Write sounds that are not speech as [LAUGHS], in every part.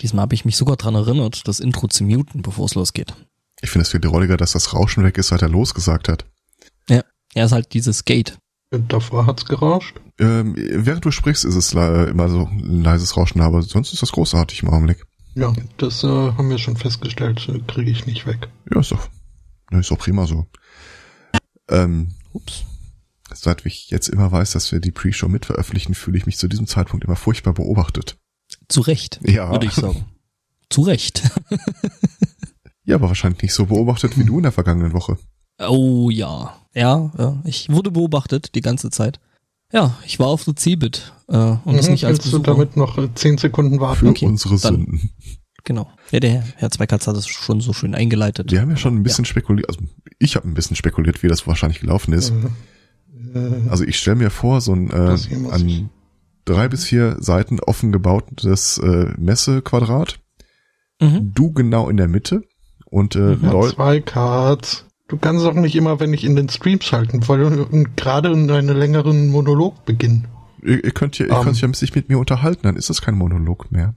Diesmal habe ich mich sogar dran erinnert, das Intro zu muten, bevor es losgeht. Ich finde es viel drolliger, dass das Rauschen weg ist, seit er losgesagt hat. Ja, er ist halt dieses Gate. Davor hat's gerauscht. Ähm, während du sprichst, ist es immer so ein leises Rauschen, aber sonst ist das großartig im Augenblick. Ja, das äh, haben wir schon festgestellt, äh, kriege ich nicht weg. Ja, ist doch, ne, ist doch prima so. Ähm, Ups. seit ich jetzt immer weiß, dass wir die Pre-Show mitveröffentlichen, fühle ich mich zu diesem Zeitpunkt immer furchtbar beobachtet. Zu Recht, Ja. würde ich sagen. Zu Recht. Ja, aber wahrscheinlich nicht so beobachtet wie du in der vergangenen Woche. Oh ja. Ja, ja, ich wurde beobachtet die ganze Zeit. Ja, ich war auf der Cebit äh, und das Mhm, nicht als Willst du Besucher. damit noch äh, zehn Sekunden Für warten? Okay, unsere dann- Sünden. Genau. Ja, der Herr Zweikatz hat das schon so schön eingeleitet. Wir haben ja schon ein bisschen spekuliert, also ich habe ein bisschen spekuliert, wie das wahrscheinlich gelaufen ist. Äh, äh, Also ich stelle mir vor, so ein äh, Das an drei bis vier Seiten offen gebautes äh, Messequadrat. Mhm. Du genau in der Mitte und äh, Mhm. Leu zwei Cards. Du kannst auch nicht immer, wenn ich in den Stream schalten wollte, und gerade in einen längeren Monolog beginnen. ihr, ihr könnt ja, ihr Ähm. könnt ja sich mit mir unterhalten, dann ist das kein Monolog mehr.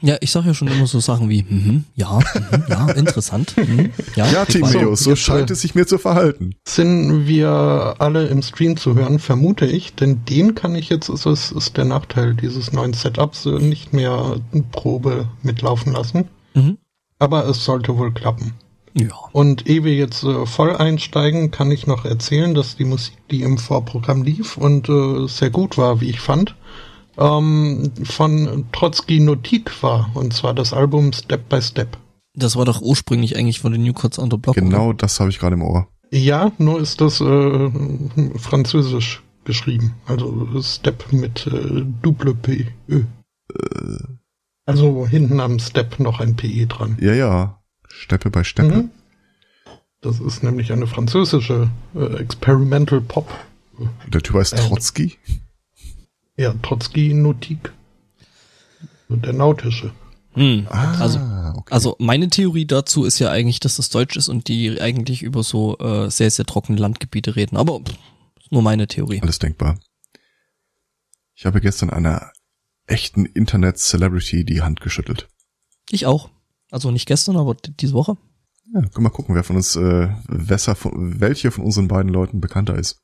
Ja, ich sag ja schon immer so Sachen wie, mhm, ja, mhm, ja, [LAUGHS] interessant. Mhm, ja, Ja. Timeus, so jetzt, scheint äh, es sich mir zu verhalten. Sind wir alle im Stream zu hören, vermute ich, denn den kann ich jetzt, ist, es ist der Nachteil dieses neuen Setups, äh, nicht mehr Probe mitlaufen lassen. Mhm. Aber es sollte wohl klappen. Ja. Und ehe wir jetzt äh, voll einsteigen, kann ich noch erzählen, dass die Musik, die im Vorprogramm lief und äh, sehr gut war, wie ich fand, ähm, von Trotzki Notik war. Und zwar das Album Step by Step. Das war doch ursprünglich eigentlich von den New Cuts on the Block. Genau Oder? das habe ich gerade im Ohr. Ja, nur ist das äh, französisch geschrieben. Also Step mit äh, Double P. Ö. Also hinten am Step noch ein PE dran. Ja, ja. Steppe bei Steppe. Mhm. Das ist nämlich eine französische äh, Experimental Pop. Der Typ heißt Äh. Trotzki. Ja, Trotzki Notik. Der nautische. Hm. Ah, Also, okay. also meine Theorie dazu ist ja eigentlich, dass das Deutsch ist und die eigentlich über so äh, sehr, sehr trockene Landgebiete reden. Aber pff, nur meine Theorie. Alles denkbar. Ich habe gestern einer echten Internet-Celebrity die Hand geschüttelt. Ich auch. Also nicht gestern, aber diese Woche. Ja, können wir mal gucken, wer von uns, äh, wesser von, welche von unseren beiden Leuten bekannter ist.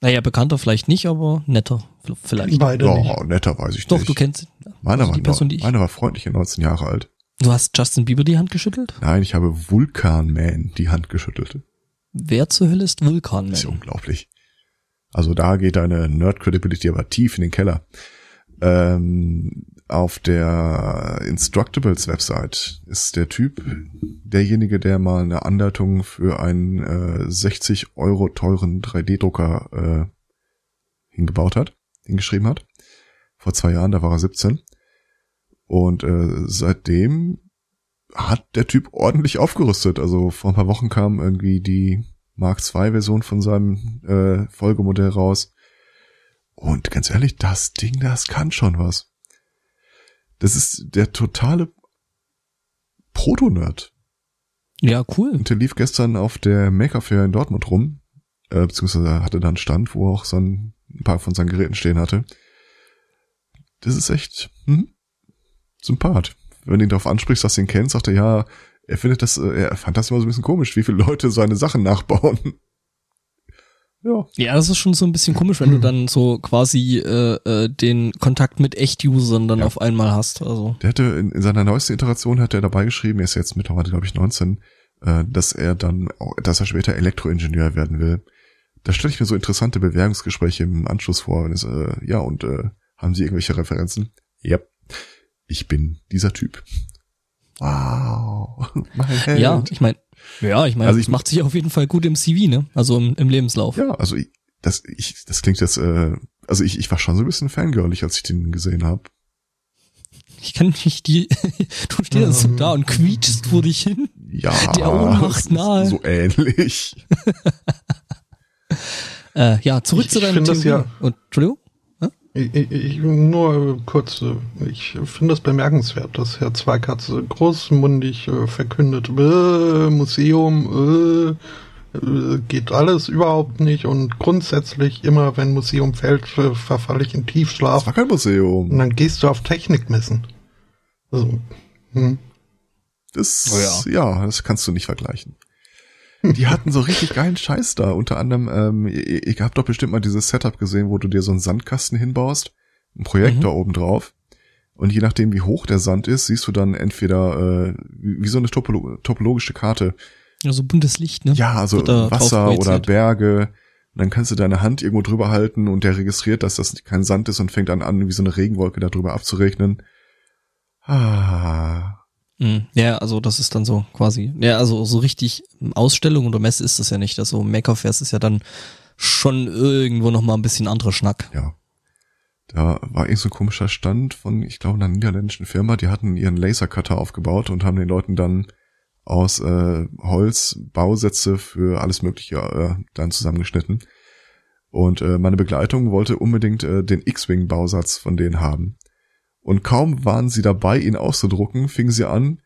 Naja, bekannter vielleicht nicht, aber netter vielleicht. Beide nicht. Oh, netter weiß ich Doch, nicht. du kennst Meiner, also war, die Person, die ich- meiner war freundliche 19 Jahre alt. Du hast Justin Bieber die Hand geschüttelt? Nein, ich habe Vulkan Man die Hand geschüttelt. Wer zur Hölle ist Vulkan Das ist ja Man? unglaublich. Also da geht deine Nerd-Credibility aber tief in den Keller. Ähm, auf der Instructables-Website ist der Typ derjenige, der mal eine Anleitung für einen äh, 60 Euro teuren 3D-Drucker äh, hingebaut hat, hingeschrieben hat. Vor zwei Jahren, da war er 17. Und äh, seitdem hat der Typ ordentlich aufgerüstet. Also vor ein paar Wochen kam irgendwie die Mark II Version von seinem äh, Folgemodell raus. Und ganz ehrlich, das Ding, das kann schon was. Das ist der totale Proto-Nerd. Ja, cool. Und der lief gestern auf der Maker Fair in Dortmund rum, äh, beziehungsweise hatte da einen Stand, wo auch so ein, ein paar von seinen Geräten stehen hatte. Das ist echt hm, Sympath. Wenn du ihn darauf ansprichst, dass du ihn kennst, sagt er, ja, er findet das, äh, er fand das immer so ein bisschen komisch, wie viele Leute seine Sachen [LAUGHS] nachbauen. Ja. Ja, das ist schon so ein bisschen komisch, wenn du dann so quasi äh, äh, den Kontakt mit Echt-Usern dann Ja. auf einmal hast. Also Der hatte in, in seiner neuesten Iteration hat er dabei geschrieben, er ist jetzt mittlerweile, glaube ich, 19, äh, dass er dann, dass er später Elektroingenieur werden will. Da stelle ich mir so interessante Bewerbungsgespräche im Anschluss vor. Und es, äh, ja, und äh, haben Sie irgendwelche Referenzen? Ja, ich bin dieser Typ. Wow. [LAUGHS] Ja, ich meine, ja, ich meine, Also ich- macht sich auf jeden Fall gut im CV, ne? Also im, im Lebenslauf. Ja, also ich, das, ich, das klingt jetzt, äh, also ich, ich war schon so ein bisschen fangirlig, als ich den gesehen habe. Ich kann nicht die, [LAUGHS] du stehst so Ähm. da und quietschst vor dich hin. Ja, Der Ohnmacht [LAUGHS] nahe. So ähnlich. [LAUGHS] Äh, ja, zurück Ich- zu ich deinem find das Theorie. ja- Und, Entschuldigung? Ich, ich, nur kurz, ich finde es bemerkenswert, dass Herr Zweikatz großmundig äh, verkündet, äh, Museum, äh, geht alles überhaupt nicht und grundsätzlich immer, wenn Museum fällt, verfalle ich in Das Tiefschlaf war kein Museum. und dann gehst du auf Technikmessen. Also, hm. Das, Oh ja. das kannst du nicht vergleichen. Die hatten so richtig geilen Scheiß da. Unter anderem, ähm, ihr, ihr habt doch bestimmt mal dieses Setup gesehen, wo du dir so einen Sandkasten hinbaust, ein Projektor Mhm. oben drauf. Und je nachdem, wie hoch der Sand ist, siehst du dann entweder äh, wie, wie so eine topolo topologische Karte. Ja, so buntes Licht, ne? Ja, also Wasser oder. Berge. Und dann kannst du deine Hand irgendwo drüber halten und der registriert, dass das kein Sand ist und fängt dann an, wie so eine Regenwolke da drüber abzuregnen. Ah. Ja, also das ist dann so quasi, ja, also so richtig Ausstellung oder Messe ist das ja nicht. Also Makerfest ist ja dann schon irgendwo noch mal ein bisschen anderer Schnack. ja. Da war irgend so ein komischer Stand von, ich glaube, einer niederländischen Firma, die hatten ihren Lasercutter aufgebaut und haben den Leuten dann aus äh, Holz Bausätze für alles Mögliche äh, dann zusammengeschnitten. Und äh, meine Begleitung wollte unbedingt äh, den X-Wing-Bausatz von denen haben. Und kaum waren sie dabei, ihn auszudrucken, fingen sie an,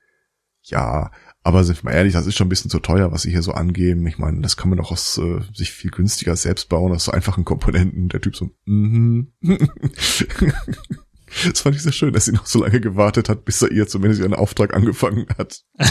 ja, aber sind wir mal ehrlich, das ist schon ein bisschen zu teuer, was sie hier so angeben. Ich meine, das kann man doch aus äh, sich viel günstiger selbst bauen, aus so einfachen Komponenten. Der Typ so, mhm. [LAUGHS] das fand ich sehr schön, dass sie noch so lange gewartet hat, bis er ihr zumindest ihren Auftrag angefangen hat. [LAUGHS]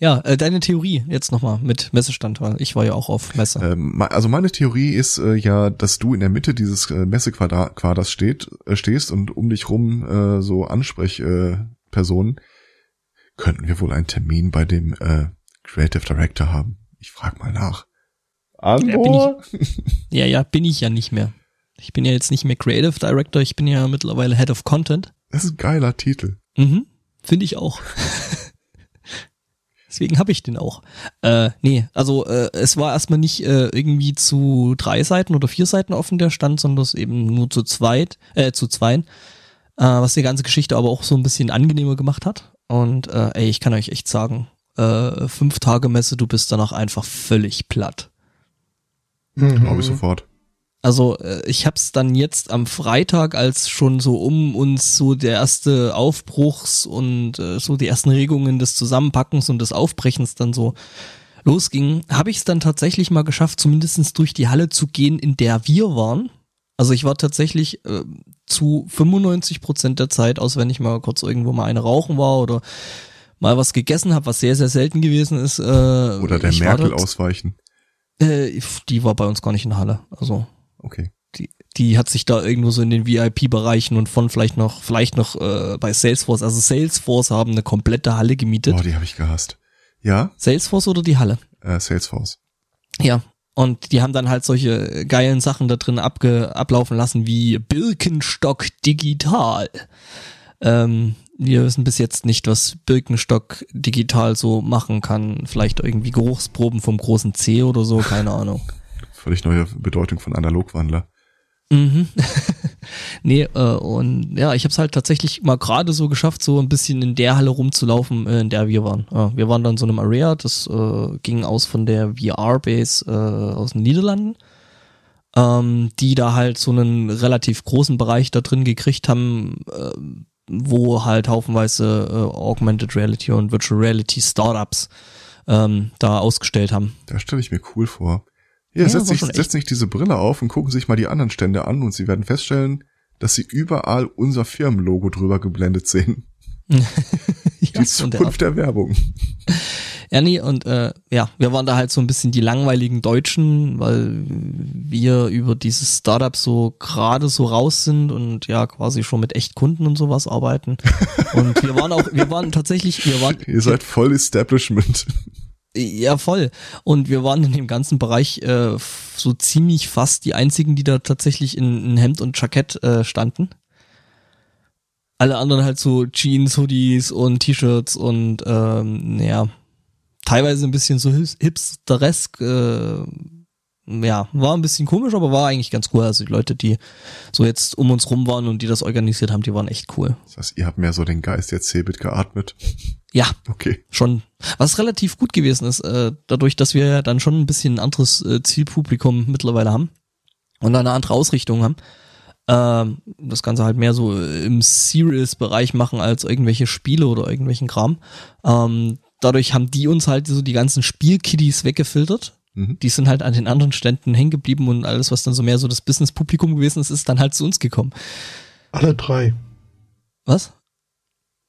Ja, äh, deine Theorie jetzt noch mal mit Messestand, weil ich war ja auch auf Messe. Ähm, also meine Theorie ist äh, ja, dass du in der Mitte dieses äh, Messequaders steht, äh, stehst und um dich rum äh, so Ansprechpersonen. Äh, Personen. Könnten wir wohl einen Termin bei dem äh, Creative Director haben? Ich frag mal nach. Amor? Ja, ja, bin ich ja nicht mehr. Ich bin ja jetzt nicht mehr Creative Director, ich bin ja mittlerweile Head of Content. Das ist ein geiler Titel. Mhm, finde ich auch. [LAUGHS] Deswegen habe ich den auch. Äh, nee, also äh, es war erstmal nicht äh, irgendwie zu drei Seiten oder vier Seiten offen der Stand, sondern es eben nur zu zweit, äh, zu zweien, äh, was die ganze Geschichte aber auch so ein bisschen angenehmer gemacht hat. Und äh, ey, ich kann euch echt sagen, äh, fünf Tage Messe, du bist danach einfach völlig platt. Mhm. Glaube ich sofort. Also äh, ich hab's dann jetzt am Freitag, als schon so um uns so der erste Aufbruchs und äh, so die ersten Regungen des Zusammenpackens und des Aufbrechens dann so losging, habe ich es dann tatsächlich mal geschafft, zumindestens durch die Halle zu gehen, in der wir waren. Also ich war tatsächlich äh, zu 95 Prozent der Zeit, aus wenn ich mal kurz irgendwo mal eine rauchen war oder mal was gegessen habe, was sehr, sehr selten gewesen ist. Äh, Oder der Merkel dort- ausweichen. Äh, die war bei uns gar nicht in der Halle. Also Okay. die, die hat sich da irgendwo so in den VIP-Bereichen und von vielleicht noch, vielleicht noch äh, bei Salesforce, also Salesforce haben eine komplette Halle gemietet. Boah, die habe ich gehasst. Ja, Salesforce oder die Halle? äh, Salesforce. Ja. Und die haben dann halt solche geilen Sachen da drin abge ablaufen lassen wie Birkenstock digital. Ähm, wir wissen bis jetzt nicht, was Birkenstock digital so machen kann. Vielleicht irgendwie Geruchsproben vom großen C oder so, keine Ahnung. [LAUGHS] Völlig neue Bedeutung von Analogwandler. Mhm. [LAUGHS] nee, äh, und ja, ich habe es halt tatsächlich mal gerade so geschafft, so ein bisschen in der Halle rumzulaufen, äh, in der wir waren. Ja, wir waren dann so in einem Area, das äh, ging aus von der VR-Base äh, aus den Niederlanden, ähm, die da halt so einen relativ großen Bereich da drin gekriegt haben, äh, wo halt haufenweise äh, Augmented Reality und Virtual Reality Startups ähm, da ausgestellt haben. Da stelle ich mir cool vor. Hier, Ja, setzt sich, echt- setzt sich diese Brille auf und gucken sich mal die anderen Stände an und sie werden feststellen, dass sie überall unser Firmenlogo drüber geblendet sehen. [LAUGHS] ja, Die in der Zukunft der Werbung. Ja, nee, und äh, ja, wir waren da halt so ein bisschen die langweiligen Deutschen, weil wir über dieses Startup so gerade so raus sind und ja quasi schon mit Echtkunden und sowas arbeiten. [LAUGHS] Und wir waren auch, wir waren tatsächlich, wir waren Ihr seid voll Establishment. Ja voll. Und wir waren in dem ganzen Bereich äh, so ziemlich fast die einzigen, die da tatsächlich in, in Hemd und Jackett äh, standen. Alle anderen halt so Jeans, Hoodies und T-Shirts und ähm, ja, teilweise ein bisschen so hip- hipsteresk. Äh, ja, war ein bisschen komisch, aber war eigentlich ganz cool. Also die Leute, die so jetzt um uns rum waren und die das organisiert haben, die waren echt cool. Das heißt, ihr habt mehr so den Geist der Cebit geatmet. Ja, Okay. schon, was relativ gut gewesen ist, äh, dadurch, dass wir ja dann schon ein bisschen ein anderes äh, Zielpublikum mittlerweile haben und eine andere Ausrichtung haben. Ähm, das Ganze halt mehr so im Serious-Bereich machen als irgendwelche Spiele oder irgendwelchen Kram. Ähm, dadurch haben die uns halt so die ganzen Spielkiddies weggefiltert. Mhm. Die sind halt an den anderen Ständen hängen geblieben und alles, was dann so mehr so das Business-Publikum gewesen ist, ist dann halt zu uns gekommen. Alle drei. Was?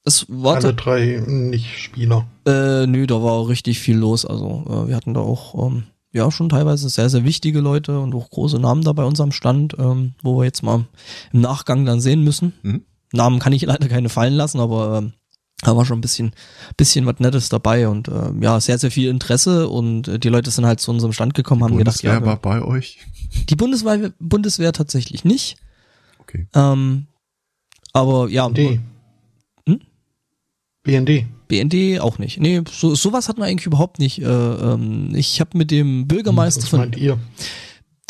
Es war Alle drei Nicht-Spieler. Äh, nö, da war richtig viel los. Also äh, wir hatten da auch ähm, ja schon teilweise sehr, sehr wichtige Leute und auch große Namen da bei unserem Stand, ähm, wo wir jetzt mal im Nachgang dann sehen müssen. Mhm. Namen kann ich leider keine fallen lassen, aber ähm, da war schon ein bisschen, bisschen was Nettes dabei und äh, ja, sehr, sehr viel Interesse und äh, die Leute sind halt zu unserem Stand gekommen, haben gedacht, Bundeswehr ja, war bei euch? die Bundeswehr, Bundeswehr tatsächlich nicht. Okay. Ähm, aber ja, BND. Hm? BND. BND auch nicht. Nee, so, sowas hatten wir eigentlich überhaupt nicht. Äh, ähm, ich habe mit dem Bürgermeister Was von meint ihr?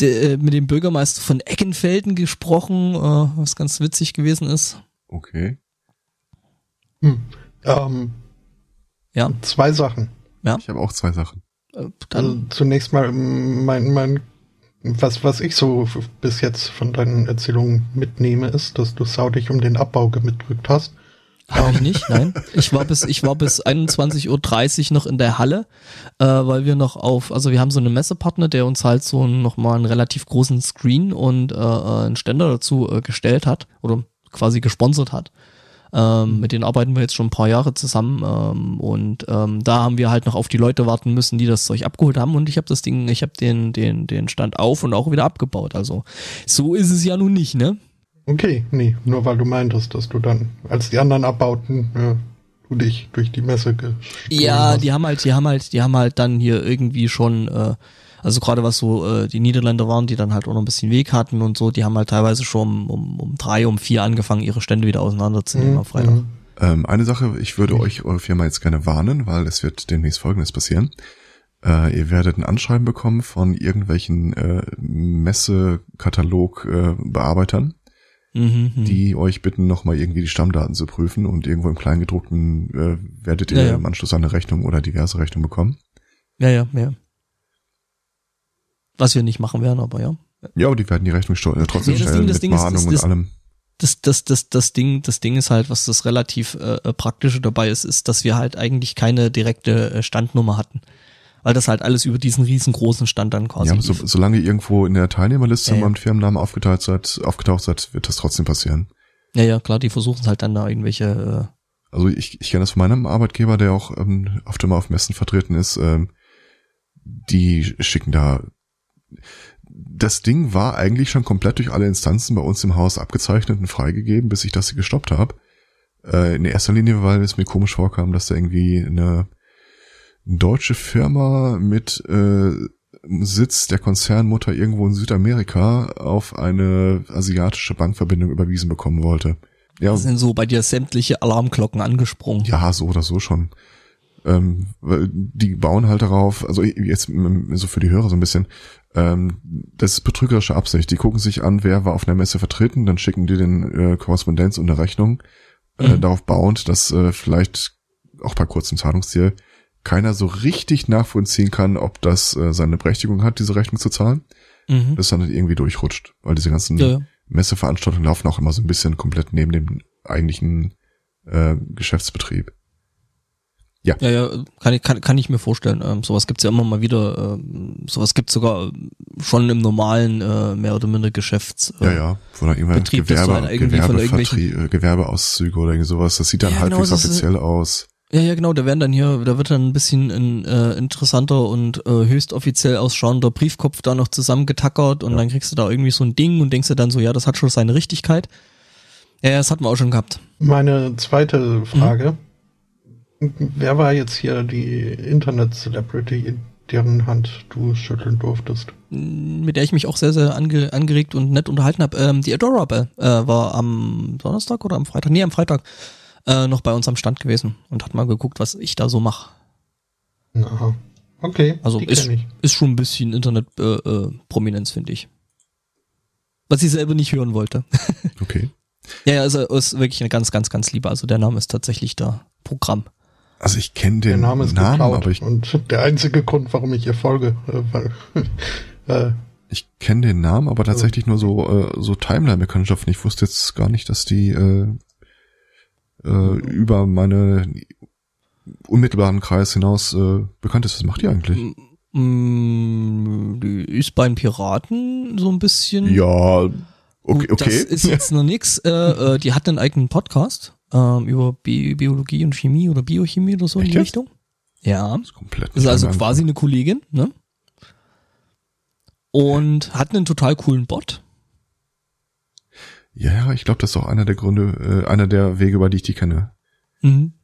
de, äh, mit dem Bürgermeister von Eckenfelden gesprochen, äh, was ganz witzig gewesen ist. Okay. Hm. Ähm, Ja, zwei Sachen. Ich habe auch zwei Sachen. äh, Also dann zunächst mal ähm, mein, mein was, was ich so bis jetzt von deinen Erzählungen mitnehme, ist, dass du sau dich um den Abbau gemidrückt hast. habe ich nicht, nein. Ich war bis ich war bis 21:30 Uhr noch in der Halle, äh, weil wir noch auf, also wir haben so einen Messepartner, der uns halt so noch mal einen relativ großen Screen und äh, äh, einen Ständer dazu äh, gestellt hat oder quasi gesponsert hat. Ähm, mit denen arbeiten wir jetzt schon ein paar Jahre zusammen ähm, und ähm, da haben wir halt noch auf die Leute warten müssen, die das Zeug abgeholt haben und ich habe das Ding, ich habe den den den Stand auf und auch wieder abgebaut. Also so ist es ja nun nicht, ne? Okay, nee, nur weil du meintest, dass du dann, als die anderen abbauten, äh, du dich durch die Messe Ja, hast. die haben halt, die haben halt, die haben halt dann hier irgendwie schon, äh, also gerade was so äh, die Niederländer waren, die dann halt auch noch ein bisschen Weg hatten und so, die haben halt teilweise schon um, um, um drei, um vier angefangen, ihre Stände wieder auseinanderzunehmen Mhm, am Freitag. mhm. Ähm, eine Sache, ich würde Mhm. euch, eure Firma jetzt gerne warnen, weil es wird demnächst Folgendes passieren. Äh, ihr werdet ein Anschreiben bekommen von irgendwelchen äh, Messekatalog-Bearbeitern, Mhm, mhm. die euch bitten, nochmal irgendwie die Stammdaten zu prüfen und irgendwo im Kleingedruckten äh, werdet ihr Ja, ja. im Anschluss eine Rechnung oder diverse Rechnungen bekommen. Ja, ja, ja. Was wir nicht machen werden, aber ja. Ja, aber die werden die Rechnung äh, trotzdem Nee, das stellen Ding- das mit Ding ist, das- und allem. das, das, das, das Ding, das Ding ist halt, was das relativ äh, äh, praktische dabei ist, ist, dass wir halt eigentlich keine direkte äh, Standnummer hatten. Weil das halt alles über diesen riesengroßen Stand dann quasi Ja, so, solange ihr irgendwo in der Teilnehmerliste Ja, ja. beim Firmennamen aufgetaucht seid, aufgetaucht seid, wird das trotzdem passieren. Ja, ja, klar, die versuchen es halt dann da irgendwelche, Also ich, ich kenne das von meinem Arbeitgeber, der auch ähm, oft immer auf Messen vertreten ist. Ähm, die schicken da. Das Ding war eigentlich schon komplett durch alle Instanzen bei uns im Haus abgezeichnet und freigegeben, bis ich das gestoppt habe. Äh, in erster Linie, weil es mir komisch vorkam, dass da irgendwie eine deutsche Firma mit äh, Sitz der Konzernmutter irgendwo in Südamerika auf eine asiatische Bankverbindung überwiesen bekommen wollte. Ja, äh, sind so bei dir sämtliche Alarmglocken angesprungen. ja, so oder so schon. Ähm, die bauen halt darauf, also jetzt so für die Hörer so ein bisschen, ähm, das ist betrügerische Absicht. Die gucken sich an, wer war auf einer Messe vertreten, dann schicken die den äh, Korrespondenz und eine Rechnung, äh, Mhm. darauf bauend, dass äh, vielleicht auch bei kurzem Zahlungsziel keiner so richtig nachvollziehen kann, ob das äh, seine Berechtigung hat, diese Rechnung zu zahlen, Mhm. das dann irgendwie durchrutscht. Weil diese ganzen Ja, ja. Messeveranstaltungen laufen auch immer so ein bisschen komplett neben dem eigentlichen äh, Geschäftsbetrieb. Ja, ja, kann ich, kann, kann ich mir vorstellen. Ähm, sowas gibt's ja immer mal wieder. Ähm, sowas gibt's sogar schon im normalen, äh, mehr oder minder Geschäfts. Äh, Ja, ja, dass du Gewerbe, halt von äh, Gewerbeauszüge oder irgendwie sowas. Das sieht dann Ja, genau, halbwegs ist- offiziell aus. Ja, ja, genau. Da werden dann hier, da wird dann ein bisschen ein äh, interessanter und äh, höchst offiziell ausschauender Briefkopf da noch zusammengetackert und Ja. dann kriegst du da irgendwie so ein Ding und denkst dir dann so, ja, das hat schon seine Richtigkeit. Ja, ja, das hatten wir auch schon gehabt. Meine zweite Frage. Wer war jetzt hier die Internet-Celebrity, deren Hand du schütteln durftest? mit der ich mich auch sehr, sehr ange, angeregt und nett unterhalten habe. Ähm, die Adorable äh, war am Donnerstag oder am Freitag, nee, am Freitag äh, noch bei uns am Stand gewesen und hat mal geguckt, was ich da so mache. Aha. Okay, Also die ist, ist schon ein bisschen Internet-Prominenz, äh, Prominenz, finde ich. Was ich selber nicht hören wollte. Okay. [LAUGHS] ja, ja, also ist wirklich eine ganz, ganz, ganz liebe. Also der Name ist tatsächlich da Programm. Also ich kenne den Name ist Namen, geklaut. aber ich, und [LAUGHS] der einzige Grund, warum ich ihr folge, äh, weil [LAUGHS] äh, ich kenne den Namen, aber tatsächlich nur so äh, so Timeline-Bekanntschaften. Ich wusste jetzt gar nicht, dass die äh, äh, über meine unmittelbaren Kreis hinaus äh, bekannt ist. Was macht die eigentlich? Mm, die ist bei den Piraten so ein bisschen. Ja, okay, okay. Das ist jetzt noch nix. Äh, äh, die hat einen eigenen Podcast. Ähm, über Bi Biologie und Chemie oder Biochemie oder so Echt in die jetzt? Richtung. Ja. Das ist komplett. Das ist also quasi eine Kollegin, ne? Und hat einen total coolen Bot. Ja, ja, ich glaube, das ist auch einer der Gründe, äh, einer der Wege, über die ich die kenne. Mhm.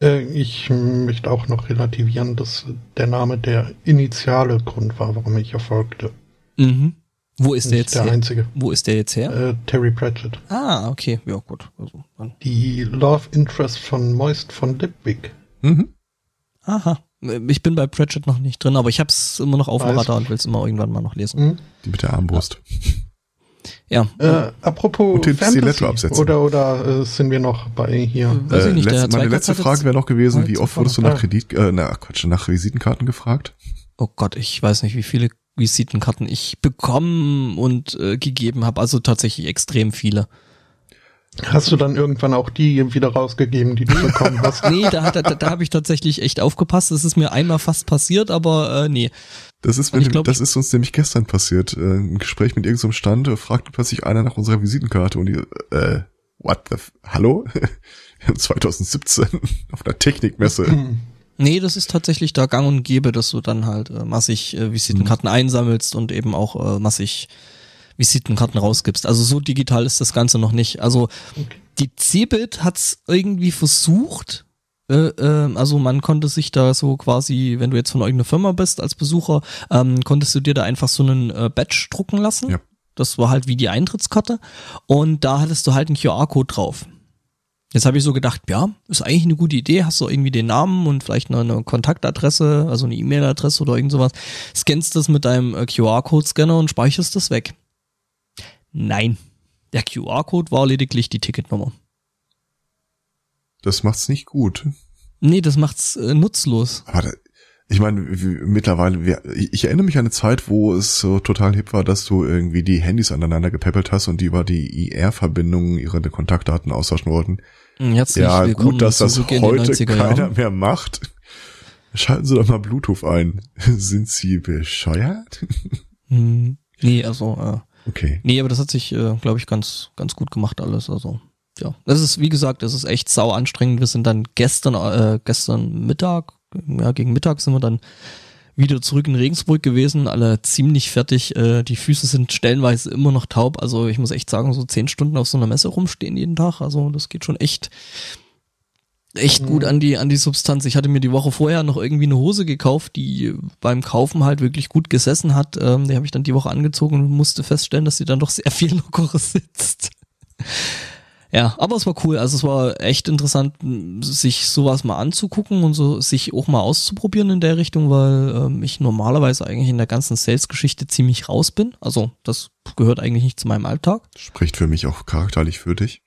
Äh, ich möchte auch noch relativieren, dass der Name der initiale Grund war, warum ich erfolgte. Mhm. Wo ist der jetzt der her? einzige. Wo ist der jetzt her? Äh, Terry Pratchett. Ah, okay. Ja, gut. Also, dann. Die Love Interest von Moist von Lipwig. Mhm. Aha. Ich bin bei Pratchett noch nicht drin, aber ich hab's immer noch auf dem. Radar und will es immer irgendwann mal noch lesen. Hm? Die mit der Armbrust. Ja. Äh, apropos Und den Stiletto absetzen. oder oder äh, sind wir noch bei hier? Weiß ich nicht, der letzte, meine letzte Frage wäre noch gewesen, wie oft wurdest du nach Kredit, äh, na Quatsch, nach Visitenkarten gefragt? Oh Gott, ich weiß nicht, wie viele Visitenkarten ich bekommen und äh, gegeben habe. Also tatsächlich extrem viele. Hast du dann irgendwann auch die wieder rausgegeben, die du bekommen hast? [LAUGHS] Nee, da, da, da, da habe ich tatsächlich echt aufgepasst. Das ist mir einmal fast passiert, aber äh, nee. Das ist, ich wenn, glaub, das ist uns nämlich gestern passiert. Äh, Im Gespräch mit irgendeinem Stand äh, fragte plötzlich einer nach unserer Visitenkarte und die, äh, what the, f hallo? [LAUGHS] 2017 auf einer Technikmesse. [LAUGHS] Nee, das ist tatsächlich da gang und gäbe, dass du dann halt äh, massig äh, Visitenkarten einsammelst und eben auch äh, massig Visitenkarten rausgibst. Also so digital ist das Ganze noch nicht. Also die Cebit hat's irgendwie versucht. Äh, äh, also man konnte sich da so quasi, wenn du jetzt von irgendeiner Firma bist als Besucher, ähm, konntest du dir da einfach so einen äh, Badge drucken lassen. Ja. Das war halt wie die Eintrittskarte. Und da hattest du halt einen QR-Code drauf. Jetzt habe ich so gedacht, ja, ist eigentlich eine gute Idee. Hast du irgendwie den Namen und vielleicht noch eine Kontaktadresse, also eine E-Mail-Adresse oder irgend sowas. Scannst das mit deinem äh, QR-Code-Scanner und speicherst das weg. Nein. Der QR-Code war lediglich die Ticketnummer. Das macht's nicht gut. Nee, das macht's äh, nutzlos. Aber da, ich meine, mittlerweile, wir, ich ich erinnere mich an eine Zeit, wo es so total hip war, dass du irgendwie die Handys aneinander gepäppelt hast und die über die IR-Verbindungen ihre Kontaktdaten austauschen wollten. Herzlich ja, willkommen gut, dass das heute 90er keiner Jahren. mehr macht. Schalten Sie doch mal Bluetooth ein. [LAUGHS] Sind Sie bescheuert? Hm, nee, also, äh, Okay. nee, aber das hat sich, äh, glaube ich, ganz, ganz gut gemacht alles. Also, ja. Das ist, wie gesagt, das ist echt sau anstrengend. Wir sind dann gestern, äh, gestern Mittag, ja, gegen Mittag sind wir dann wieder zurück in Regensburg gewesen, alle ziemlich fertig. Äh, die Füße sind stellenweise immer noch taub. Also ich muss echt sagen, so zehn Stunden auf so einer Messe rumstehen jeden Tag. Also das geht schon echt, echt gut an die, an die Substanz. Ich hatte mir die Woche vorher noch irgendwie eine Hose gekauft, die beim Kaufen halt wirklich gut gesessen hat. Ähm, die habe ich dann die Woche angezogen und musste feststellen, dass sie dann doch sehr viel [LAUGHS] lockerer sitzt. Ja, aber es war cool. Also es war echt interessant, sich sowas mal anzugucken und so sich auch mal auszuprobieren in der Richtung, weil ähm, ich normalerweise eigentlich in der ganzen Sales-Geschichte ziemlich raus bin. Also das gehört eigentlich nicht zu meinem Alltag. Spricht für mich auch charakterlich für dich.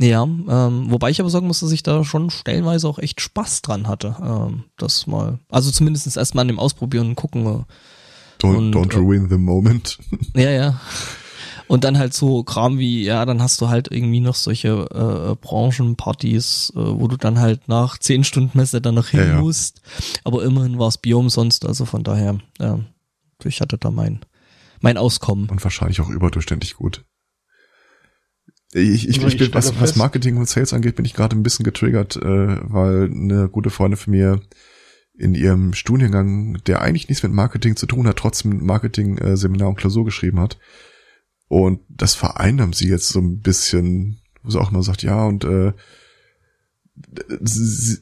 Ja, ähm, wobei ich aber sagen muss, dass ich da schon stellenweise auch echt Spaß dran hatte. Ähm, das mal, also zumindest erstmal an dem Ausprobieren und gucken. äh, Don't, Und, don't äh, ruin the moment. Ja, ja. [LAUGHS] Und dann halt so Kram wie, ja, dann hast du halt irgendwie noch solche äh, Branchenpartys, äh, wo du dann halt nach zehn Stunden Messe dann noch hin Ja, ja. musst. Aber immerhin war es Bier umsonst, also von daher, ja, ich hatte da mein, mein Auskommen. Und wahrscheinlich auch überdurchschnittlich gut. Ich, ich, Also ich bin, was, was Marketing und Sales angeht, bin ich gerade ein bisschen getriggert, äh, weil eine gute Freundin von mir in ihrem Studiengang, der eigentlich nichts mit Marketing zu tun hat, trotzdem Marketing äh, Seminar und Klausur geschrieben hat. Und das vereinnahmt sie jetzt so ein bisschen, wo sie auch immer sagt, ja, und äh,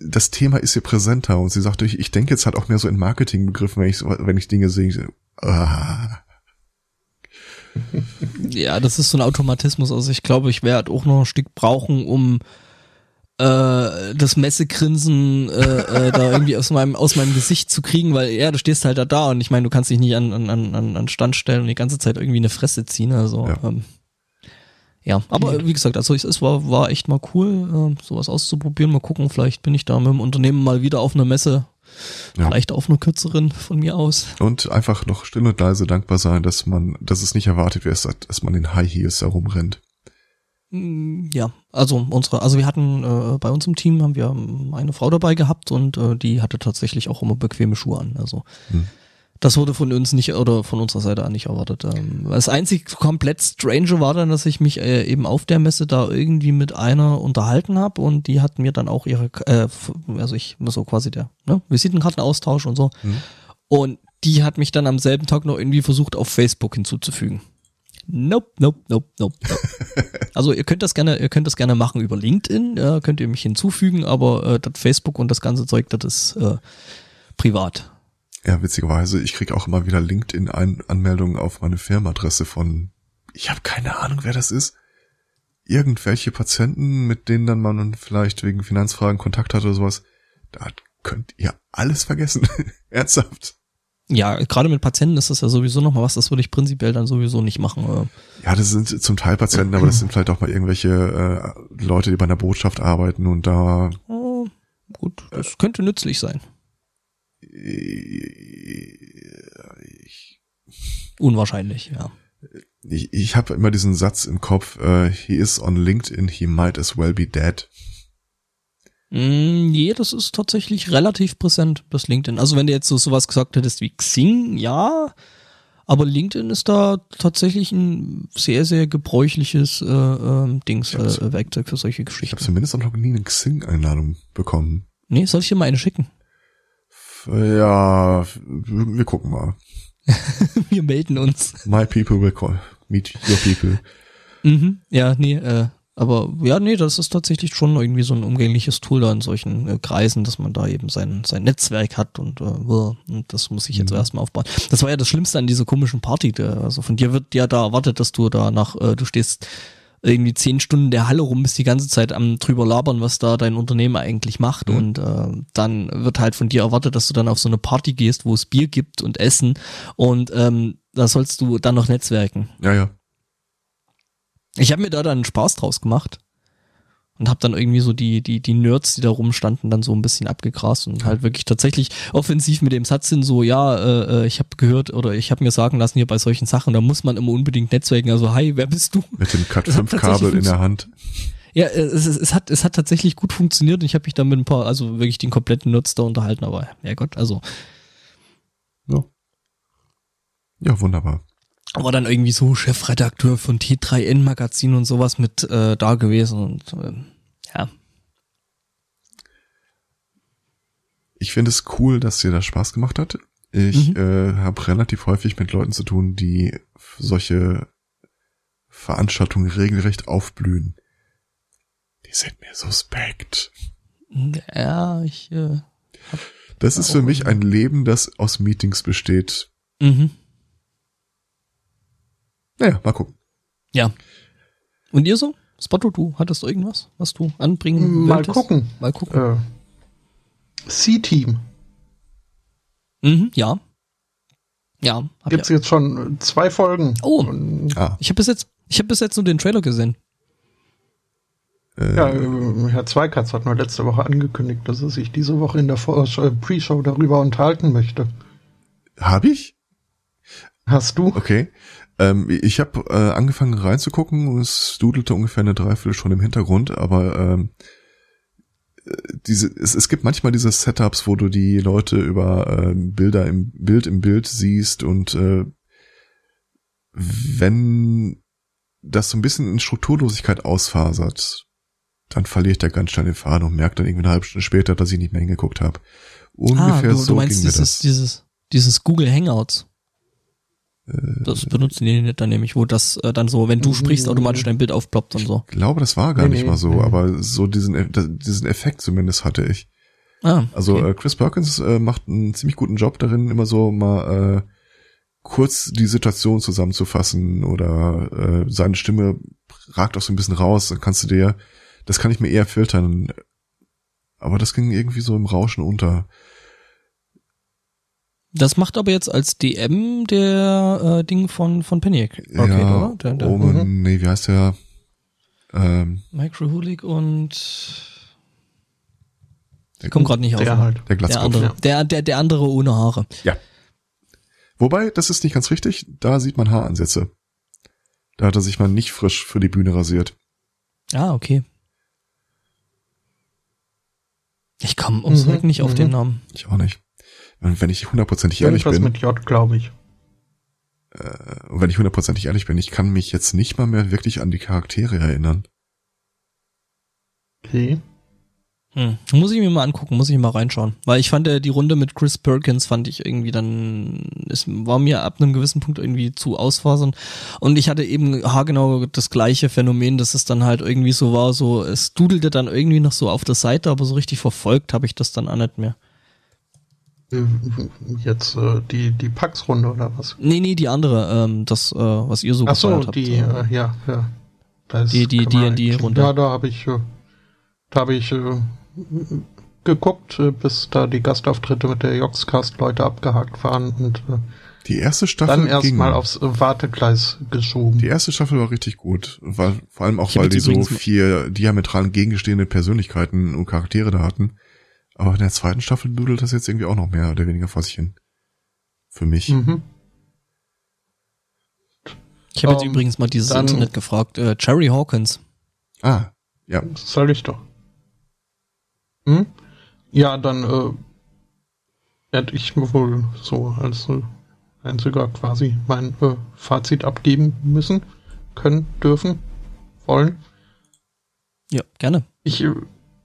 das Thema ist ihr präsenter und sie sagte, ich, ich denke jetzt halt auch mehr so in Marketingbegriffen, wenn ich, wenn ich Dinge sehe, ich ah, Ja, das ist so ein Automatismus. Also ich glaube, ich werde auch noch ein Stück brauchen, um äh, das Messegrinsen äh, äh, da irgendwie aus meinem aus meinem Gesicht zu kriegen, weil ja, du stehst halt da da und ich meine, du kannst dich nicht an an an an Stand stellen und die ganze Zeit irgendwie eine Fresse ziehen. Also Ja. ähm, ja, aber wie gesagt, also es, es war war echt mal cool, äh, sowas auszuprobieren. Mal gucken, vielleicht bin ich da mit dem Unternehmen mal wieder auf einer Messe, Ja. vielleicht auf einer kürzeren von mir aus. Und einfach noch still und leise dankbar sein, dass man, dass es nicht erwartet wird, dass man in High Heels herumrennt. Ja, also unsere, also wir hatten äh, bei uns im Team haben wir ähm, eine Frau dabei gehabt und äh, die hatte tatsächlich auch immer bequeme Schuhe an. Also Hm. Das wurde von uns nicht oder von unserer Seite an nicht erwartet. Ähm, Das einzig komplett Strange war dann, dass ich mich äh, eben auf der Messe da irgendwie mit einer unterhalten habe und die hat mir dann auch ihre, äh, also ich so quasi der ne, Visitenkartenaustausch und so. Mhm. Und die hat mich dann am selben Tag noch irgendwie versucht, auf Facebook hinzuzufügen. Nope, nope, nope, nope, nope. [LAUGHS] also ihr könnt das gerne, ihr könnt das gerne machen über LinkedIn, ja, könnt ihr mich hinzufügen, aber äh, das Facebook und das ganze Zeug, das ist äh, privat. Ja, witzigerweise, ich krieg auch immer wieder LinkedIn-Anmeldungen auf meine Firmenadresse von, ich habe keine Ahnung, wer das ist. Irgendwelche Patienten, mit denen dann man vielleicht wegen Finanzfragen Kontakt hat oder sowas. Da könnt ihr alles vergessen. [LAUGHS] Ernsthaft. Ja, gerade mit Patienten ist das ja sowieso nochmal was, das würde ich prinzipiell dann sowieso nicht machen. äh. Ja, das sind zum Teil Patienten, aber das sind vielleicht auch mal irgendwelche äh, Leute, die bei einer Botschaft arbeiten und da Oh, gut, das könnte nützlich sein. ich, Unwahrscheinlich, ja. ich, ich habe immer diesen Satz im Kopf, äh, he is on LinkedIn, he might as well be dead. Mm, nee, das ist tatsächlich relativ präsent, das LinkedIn. Also wenn du jetzt so sowas gesagt hättest wie Xing, ja, aber LinkedIn ist da tatsächlich ein sehr, sehr gebräuchliches äh, ähm, Dings, äh, Werkzeug für solche Ich habe Geschichten. zumindest auch noch nie eine Xing-Einladung bekommen. Nee, soll ich dir mal eine schicken? F- Ja, wir wir gucken mal. [LAUGHS] Wir melden uns. My people will call. Meet your people. Mhm. Ja, nee, äh, aber ja, nee, das ist tatsächlich schon irgendwie so ein umgängliches Tool da in solchen äh, Kreisen, dass man da eben sein, sein Netzwerk hat und, äh, und das muss ich jetzt Mhm. erstmal aufbauen. Das war ja das Schlimmste an dieser komischen Party. Der, also von dir wird ja da erwartet, dass du da nach, äh, du stehst irgendwie zehn Stunden der Halle rum, bist die ganze Zeit am drüber labern, was da dein Unternehmen eigentlich macht. Mhm. Und äh, dann wird halt von dir erwartet, dass du dann auf so eine Party gehst, wo es Bier gibt und Essen. Und ähm, da sollst du dann noch netzwerken. Ja, ja. Ich habe mir da dann Spaß draus gemacht und habe dann irgendwie so die die die Nerds, die da rumstanden, dann so ein bisschen abgegrast und halt wirklich tatsächlich offensiv mit dem Satz sind so ja, äh, äh, ich habe gehört oder ich habe mir sagen lassen hier bei solchen Sachen, da muss man immer unbedingt netzwerken. Also hi, wer bist du? Mit dem Cut [LAUGHS] Das hat 5 Kabel in der Hand. Ja, äh, es, es, es hat es hat tatsächlich gut funktioniert und ich habe mich dann mit ein paar, also wirklich den kompletten Nerds da unterhalten, aber ja Gott, also Ja. Ja, wunderbar. War dann irgendwie so Chefredakteur von T3N Magazin und sowas mit äh, da gewesen und äh, ja. Ich finde es cool, dass dir das Spaß gemacht hat. Ich Mhm. äh, habe relativ häufig mit Leuten zu tun, die solche Veranstaltungen regelrecht aufblühen. Die sind mir suspekt. Ja, ich äh, Das ist für mich ein Leben, das aus Meetings besteht. mhm. Naja, mal gucken. Ja. Und ihr so? Spotto, du hattest irgendwas, was du anbringen Mal wolltest? gucken. Mal gucken. Äh, C-Team. Mhm, ja. Ja, hab Gibt's ja. jetzt schon zwei Folgen. Oh. Und, Ah, Ich habe bis jetzt, ich habe bis jetzt nur den Trailer gesehen. äh, ja, äh, Herr Zweikatz hat nur letzte Woche angekündigt, dass er sich diese Woche in der äh, Pre-Show darüber unterhalten möchte. habe ich? Hast du? Okay. Ähm, ich habe äh, angefangen reinzugucken und es dudelte ungefähr eine Dreiviertelstunde im Hintergrund, aber ähm, äh, diese, es, es gibt manchmal diese Setups, wo du die Leute über ähm, Bilder im Bild im Bild siehst und äh, wenn das so ein bisschen in Strukturlosigkeit ausfasert, dann verliere ich da ganz schnell den Faden und merke dann irgendwie eine halbe Stunde später, dass ich nicht mehr hingeguckt habe. Ungefähr ah, du, so du meinst ging mir dieses, das. dieses, dieses Google Hangouts. Das benutzen die nicht dann nämlich, wo das äh, dann so, wenn du sprichst, Mhm. automatisch dein Bild aufploppt und so. Ich glaube, das war gar Nee, nicht nee, mal so, nee. aber so diesen, E- diesen Effekt zumindest hatte ich. Ah, Also okay. äh, Chris Perkins äh, macht einen ziemlich guten Job darin, immer so mal äh, kurz die Situation zusammenzufassen oder äh, seine Stimme ragt auch so ein bisschen raus, dann kannst du dir, das kann ich mir eher filtern. Aber das ging irgendwie so im Rauschen unter. Das macht aber jetzt als DM der äh, Ding von, von Penny Arcade, ja, oder? Der, der Omen, nee, wie heißt der? Ähm, Microhulic und der, ich komme gerade nicht auf. Der halt. der Der Glatzkopf. andere, ja. der, der, der andere ohne Haare. Ja. Wobei, das ist nicht ganz richtig, da sieht man Haaransätze. Da hat er sich mal nicht frisch für die Bühne rasiert. Ah, okay. Ich komme ums Mhm, nicht auf mhm. den Namen. Ich auch nicht. Und wenn ich hundertprozentig ehrlich bin, mit J, glaube ich. äh, und wenn ich hundertprozentig ehrlich bin, ich kann mich jetzt nicht mal mehr wirklich an die Charaktere erinnern. Okay. Hm. Muss ich mir mal angucken, muss ich mal reinschauen. Weil ich fand äh, die Runde mit Chris Perkins fand ich irgendwie dann, es war mir ab einem gewissen Punkt irgendwie zu ausfasern. Und ich hatte eben haargenau das gleiche Phänomen, dass es dann halt irgendwie so war, so, es dudelte dann irgendwie noch so auf der Seite, aber so richtig verfolgt habe ich das dann auch nicht mehr. Jetzt äh, die, die Pax-Runde oder was? Nee, nee, die andere, ähm, das, äh, was ihr so Ach so, habt. die, äh. ja, ja. Da ist- Die- die kann man D&D eigentlich- Runde. Ja, da habe ich, äh, da habe ich äh, geguckt, äh, bis da die Gastauftritte mit der Joxcast-Leute abgehakt waren und äh, Die erste Staffel dann erstmal aufs Wartegleis geschoben. Die erste Staffel war richtig gut, weil, vor allem auch, Ich hab weil die so vier diametral entgegenstehende Persönlichkeiten und Charaktere da hatten. Aber in der zweiten Staffel dudelt das jetzt irgendwie auch noch mehr oder weniger vor sich hin. Für mich. Mhm. Ich habe jetzt Ähm, übrigens mal dieses dann- Internet gefragt. Äh, Jerry Hawkins. Ah, ja. Das soll ich doch. Hm? Ja, dann äh, werde ich wohl so als äh, einziger quasi mein äh, Fazit abgeben müssen, können, dürfen, wollen. Ja, gerne. Ich, äh,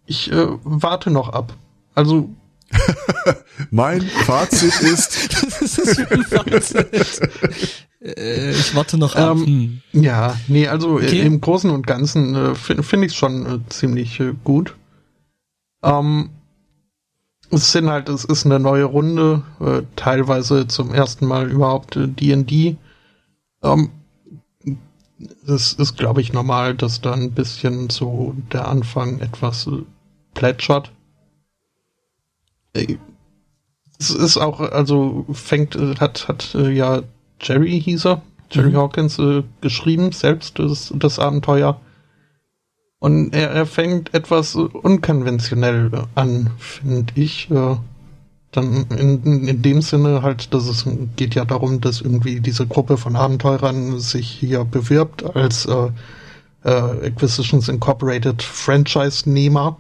ich äh, warte noch ab. Also, [LAUGHS] Mein Fazit ist, [LAUGHS] das ist ein Fazit. äh, ich warte noch ab. Ähm, Hm. ja, nee, also äh, Okay. im Großen und Ganzen äh, finde find ich es schon äh, ziemlich äh, gut. Ähm, es sind halt, es ist eine neue Runde, äh, teilweise zum ersten Mal überhaupt äh, D&D. Ähm, es ist, glaube ich, normal, dass da ein bisschen so der Anfang etwas äh, plätschert. Äh, Es ist auch, also fängt, äh, hat, hat äh, ja Jerry hieß er, Jerry Mhm. Hawkins äh, geschrieben, selbst das, das Abenteuer. Und er, er fängt etwas unkonventionell an, finde ich. Äh, dann in, in, in dem Sinne halt, dass es geht ja darum, dass irgendwie diese Gruppe von Abenteurern sich hier bewirbt als äh, äh, Acquisitions Incorporated Franchise-Nehmer.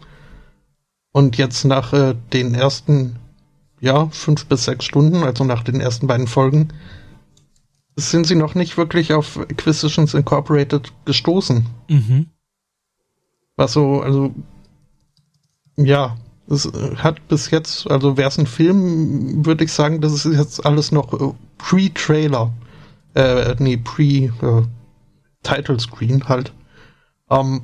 Und jetzt nach äh, den ersten, ja, fünf bis sechs Stunden, also nach den ersten beiden Folgen, sind sie noch nicht wirklich auf Acquisitions Incorporated gestoßen. Mhm. Was so, also, ja, es äh, hat bis jetzt, also wäre es ein Film, würde ich sagen, das ist jetzt alles noch äh, Pre-Trailer. Äh, nee, Pre-Title-Screen halt. Ähm,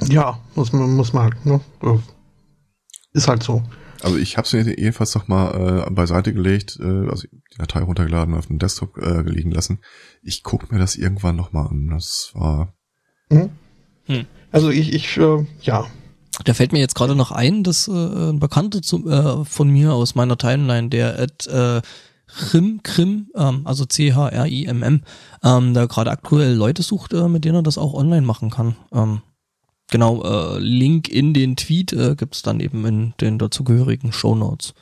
ja, muss man, muss man halt, ne? Ist halt so. also ich habe es mir jedenfalls noch mal äh, beiseite gelegt, äh, also die Datei runtergeladen und auf dem Desktop äh, liegen lassen. Ich guck mir das irgendwann noch mal an. Das war Mhm. Hm. Also ich, ich, äh, ja. Da fällt mir jetzt gerade noch ein, dass äh, ein Bekannter zu, äh, von mir aus meiner Timeline, der at äh, Krim, Krim, ähm, also C-H-R-I-M-M, ähm, da gerade aktuell Leute sucht, äh, mit denen er das auch online machen kann. Ähm, genau, äh, Link in den Tweet äh, gibt's dann eben in den dazugehörigen Shownotes.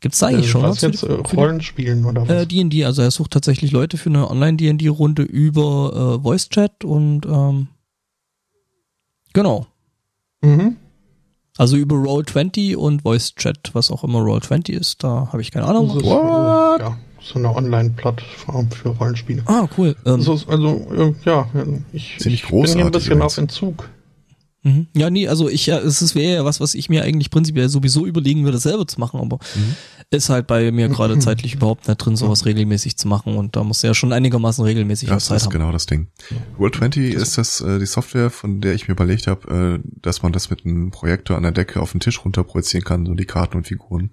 Gibt's da eigentlich Äh, Shownotes? was jetzt äh, Rollenspielen oder was? Äh, D&D, also er sucht tatsächlich Leute für eine Online-D&D-Runde über äh, Voice Chat und ähm, genau. mhm. Also über Roll20 und Voice Chat, was auch immer Roll20 ist, da habe ich keine Ahnung. Das ist, äh, What? ja, so eine Online-Plattform für Rollenspiele. Ah, cool. Ähm, Also, also äh, ja, ich, ich bin hier ein bisschen übrigens. auf Entzug. Mhm. Ja, nee, also ich, ja, es ist- wäre ja was, was ich mir eigentlich prinzipiell sowieso überlegen würde, selber zu machen, aber Mhm. ist halt bei mir [LAUGHS] gerade zeitlich überhaupt nicht drin, sowas regelmäßig zu machen und da muss ja schon einigermaßen regelmäßig auch Das Zeit ist haben. genau das Ding. Roll20 ist das äh, die Software, von der ich mir überlegt habe, äh, dass man das mit einem Projektor an der Decke auf den Tisch runter projizieren kann, so die Karten und Figuren.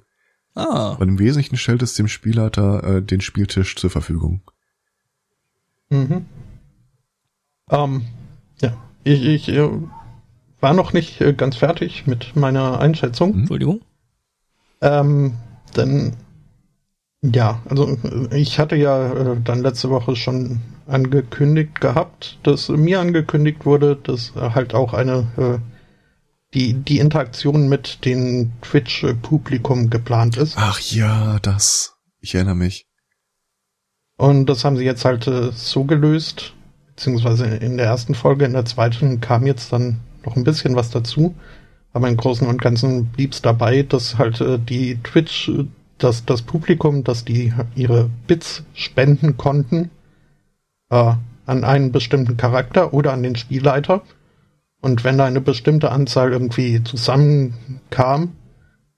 Ah, Weil im Wesentlichen stellt es dem Spielleiter äh, den Spieltisch zur Verfügung. Mhm. Ähm, ja, ich, ich äh, war noch nicht äh, ganz fertig mit meiner Einschätzung. Mhm. Entschuldigung. Ähm, denn ja, also ich hatte ja äh, dann letzte Woche schon angekündigt gehabt, dass mir angekündigt wurde, dass halt auch eine äh, die die Interaktion mit dem Twitch-Publikum geplant ist. Ach ja, das. Ich erinnere mich. Und das haben sie jetzt halt äh, so gelöst, beziehungsweise in der ersten Folge, in der zweiten kam jetzt dann noch ein bisschen was dazu. Aber im Großen und Ganzen blieb es dabei, dass halt äh, die Twitch, äh, dass das Publikum, dass die ihre Bits spenden konnten äh, an einen bestimmten Charakter oder an den Spielleiter. Und wenn da eine bestimmte Anzahl irgendwie zusammenkam,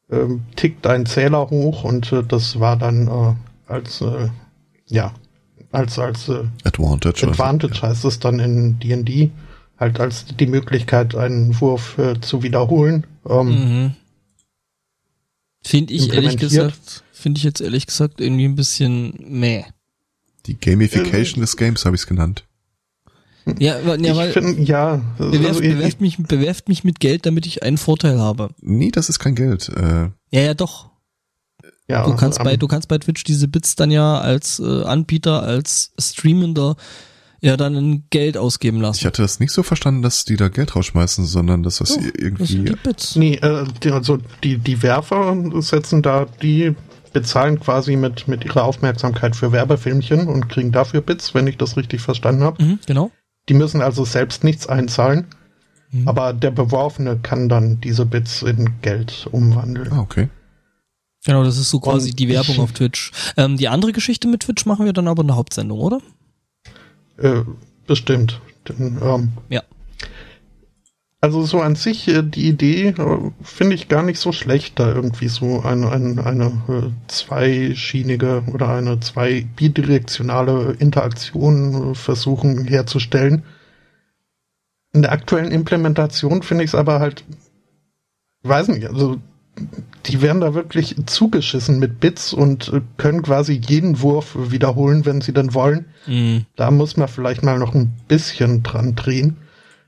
äh, tickt ein Zähler hoch und äh, das war dann äh, als äh, ja als als äh, Advantage, Advantage heißt es dann in D&D halt als die Möglichkeit einen Wurf äh, zu wiederholen. Ähm, Mhm. Finde ich ehrlich gesagt, finde ich jetzt ehrlich gesagt irgendwie ein bisschen meh. Die Gamification des Games habe ich es genannt. Ja, ja ich weil finde, ja, bewerft, also ich- bewerft, mich, bewerft mich mit Geld, damit ich einen Vorteil habe. Nee, das ist kein Geld. Äh, Ja, ja, doch. ja, Du kannst bei, du kannst bei Twitch diese Bits dann ja als äh, Anbieter, als Streamender ja dann in Geld ausgeben ich lassen. hatte das nicht so verstanden, dass die da Geld rausschmeißen, sondern dass das Doch, Das sind irgendwie. die Bits. Nee, äh, die, also die, die Werfer setzen da, die bezahlen quasi mit, mit ihrer Aufmerksamkeit für Werbefilmchen und kriegen dafür Bits, wenn ich das richtig verstanden habe. Mhm, genau. Die müssen also selbst nichts einzahlen, Mhm. aber der Beworfene kann dann diese Bits in Geld umwandeln. Ah, okay. Genau, das ist so quasi Und die Werbung ich- auf Twitch. Ähm, die andere Geschichte mit Twitch machen wir dann aber in der Hauptsendung, oder? Äh, bestimmt. Denn, ähm, Ja. Also so an sich, äh, die Idee äh, finde ich gar nicht so schlecht, da irgendwie so eine, eine, eine äh, zweischienige oder eine zwei bidirektionale Interaktion äh, versuchen herzustellen. In der aktuellen Implementation finde ich es aber halt, weiß nicht, also die werden da wirklich zugeschissen mit Bits und äh, können quasi jeden Wurf wiederholen, wenn sie dann wollen. Mhm. Da muss man vielleicht mal noch ein bisschen dran drehen.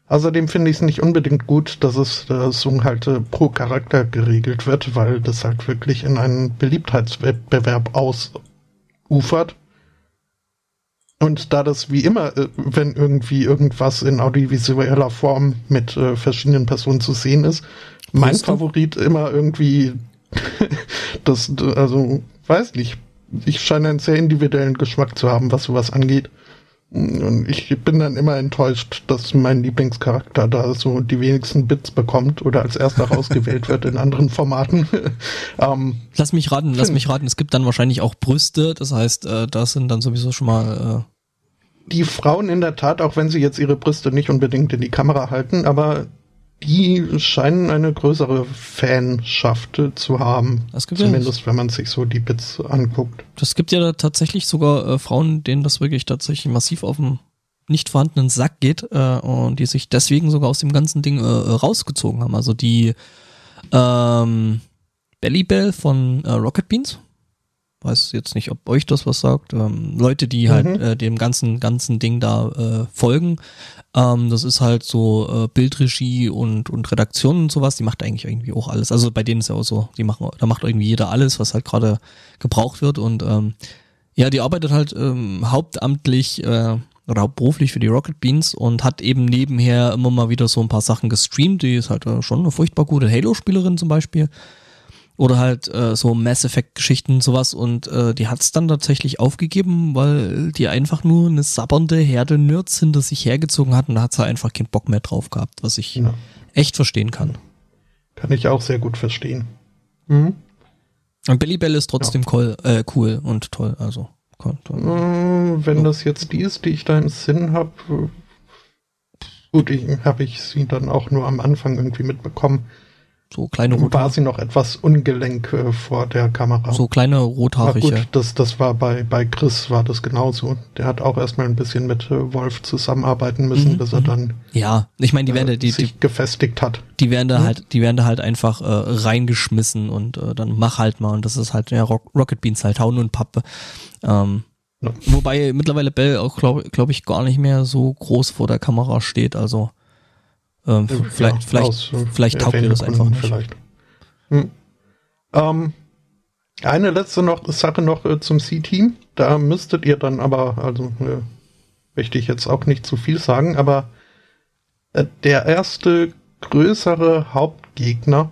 Außerdem finde ich es nicht unbedingt gut, dass es äh, so halt äh, pro Charakter geregelt wird, weil das halt wirklich in einen Beliebtheitswettbewerb ausufert. Und da das wie immer, äh, wenn irgendwie irgendwas in audiovisueller Form mit verschiedenen Personen zu sehen ist, mein? Favorit immer irgendwie [LAUGHS] das, also, weiß nicht. Ich scheine einen sehr individuellen Geschmack zu haben, was sowas angeht. Und ich bin dann immer enttäuscht, dass mein Lieblingscharakter da so die wenigsten Bits bekommt oder als erster [LAUGHS] rausgewählt wird in anderen Formaten. [LAUGHS] ähm, Lass mich raten, lass mich raten. Es gibt dann wahrscheinlich auch Brüste. Das heißt, äh, das sind dann sowieso schon mal. Äh, die Frauen in der Tat, auch wenn sie jetzt ihre Brüste nicht unbedingt in die Kamera halten, aber die scheinen eine größere Fanschaft äh, zu haben. Das gibt ja- Zumindest wenn man sich so die Bits anguckt. das gibt ja tatsächlich sogar äh, Frauen, denen das wirklich tatsächlich massiv auf den nicht vorhandenen Sack geht äh, und die sich deswegen sogar aus dem ganzen Ding äh, rausgezogen haben. Also die ähm, Bellybell von äh, Rocket Beans. Weiß jetzt nicht, ob euch das was sagt. Ähm, Leute, die halt Mhm. äh, dem ganzen ganzen Ding da äh, folgen. Ähm, das ist halt so äh, Bildregie und und Redaktion und sowas. Die macht eigentlich irgendwie auch alles. Also bei denen ist ja auch so, die machen, da macht irgendwie jeder alles, was halt gerade gebraucht wird und ähm, ja, die arbeitet halt ähm, hauptamtlich äh, oder hauptberuflich für die Rocket Beans und hat eben nebenher immer mal wieder so ein paar Sachen gestreamt. Die ist halt äh, schon eine furchtbar gute Halo-Spielerin zum Beispiel. Oder halt äh, so Mass Effect-Geschichten und sowas. Und äh, die hat's dann tatsächlich aufgegeben, weil die einfach nur eine sabbernde Herde Nerds hinter sich hergezogen hat und da hat sie einfach keinen Bock mehr drauf gehabt, was ich Ja. echt verstehen kann. Kann ich auch sehr gut verstehen. Mhm. Und Billy Bell ist trotzdem cool, äh, cool und toll. Also. Äh, Wenn das jetzt die ist, die ich da im Sinn habe, gut, habe ich sie dann auch nur am Anfang irgendwie mitbekommen. So kleine War rothaarige, sie noch etwas ungelenk äh, vor der Kamera? so kleine rothaarige. gut, das, das war bei, bei Chris war das genauso. Der hat auch erstmal ein bisschen mit äh, Wolf zusammenarbeiten müssen, Mhm, bis er mhm. dann Ja, ich meine, die werden, äh, die, die, sich gefestigt hat. die werden da Mhm. halt, die werden da halt einfach äh, reingeschmissen und äh, dann mach halt mal und das ist halt ja Rock, Rocket Beans halt Hauen und Pappe. Ähm, Ja. Wobei mittlerweile Bell auch glaube glaub ich gar nicht mehr so groß vor der Kamera steht. Also ähm, Äh, vielleicht, ja, vielleicht, aus, äh, vielleicht taugt ihr das einfach nicht. Vielleicht. Hm. Ähm, eine letzte noch, Sache noch äh, zum C-Team. Da müsstet ihr dann aber, also äh, möchte ich jetzt auch nicht zu viel sagen, aber äh, der erste größere Hauptgegner,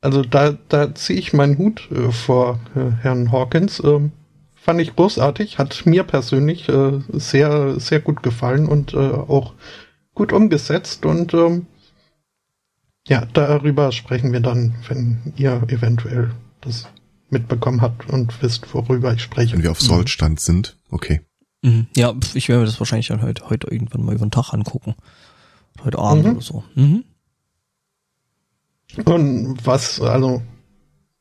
also da, da ziehe ich meinen Hut äh, vor äh, Herrn Hawkins. Ähm, fand ich großartig, hat mir persönlich äh, sehr, sehr gut gefallen und auch gut umgesetzt und ähm, Ja, darüber sprechen wir dann, wenn ihr eventuell das mitbekommen habt und wisst, worüber ich spreche. Wenn wir auf Sollstand sind, okay. Mhm. Ja, ich werde mir das wahrscheinlich dann heute, heute irgendwann mal über den Tag angucken. Heute Abend Mhm. oder so. Mhm. Und was, also,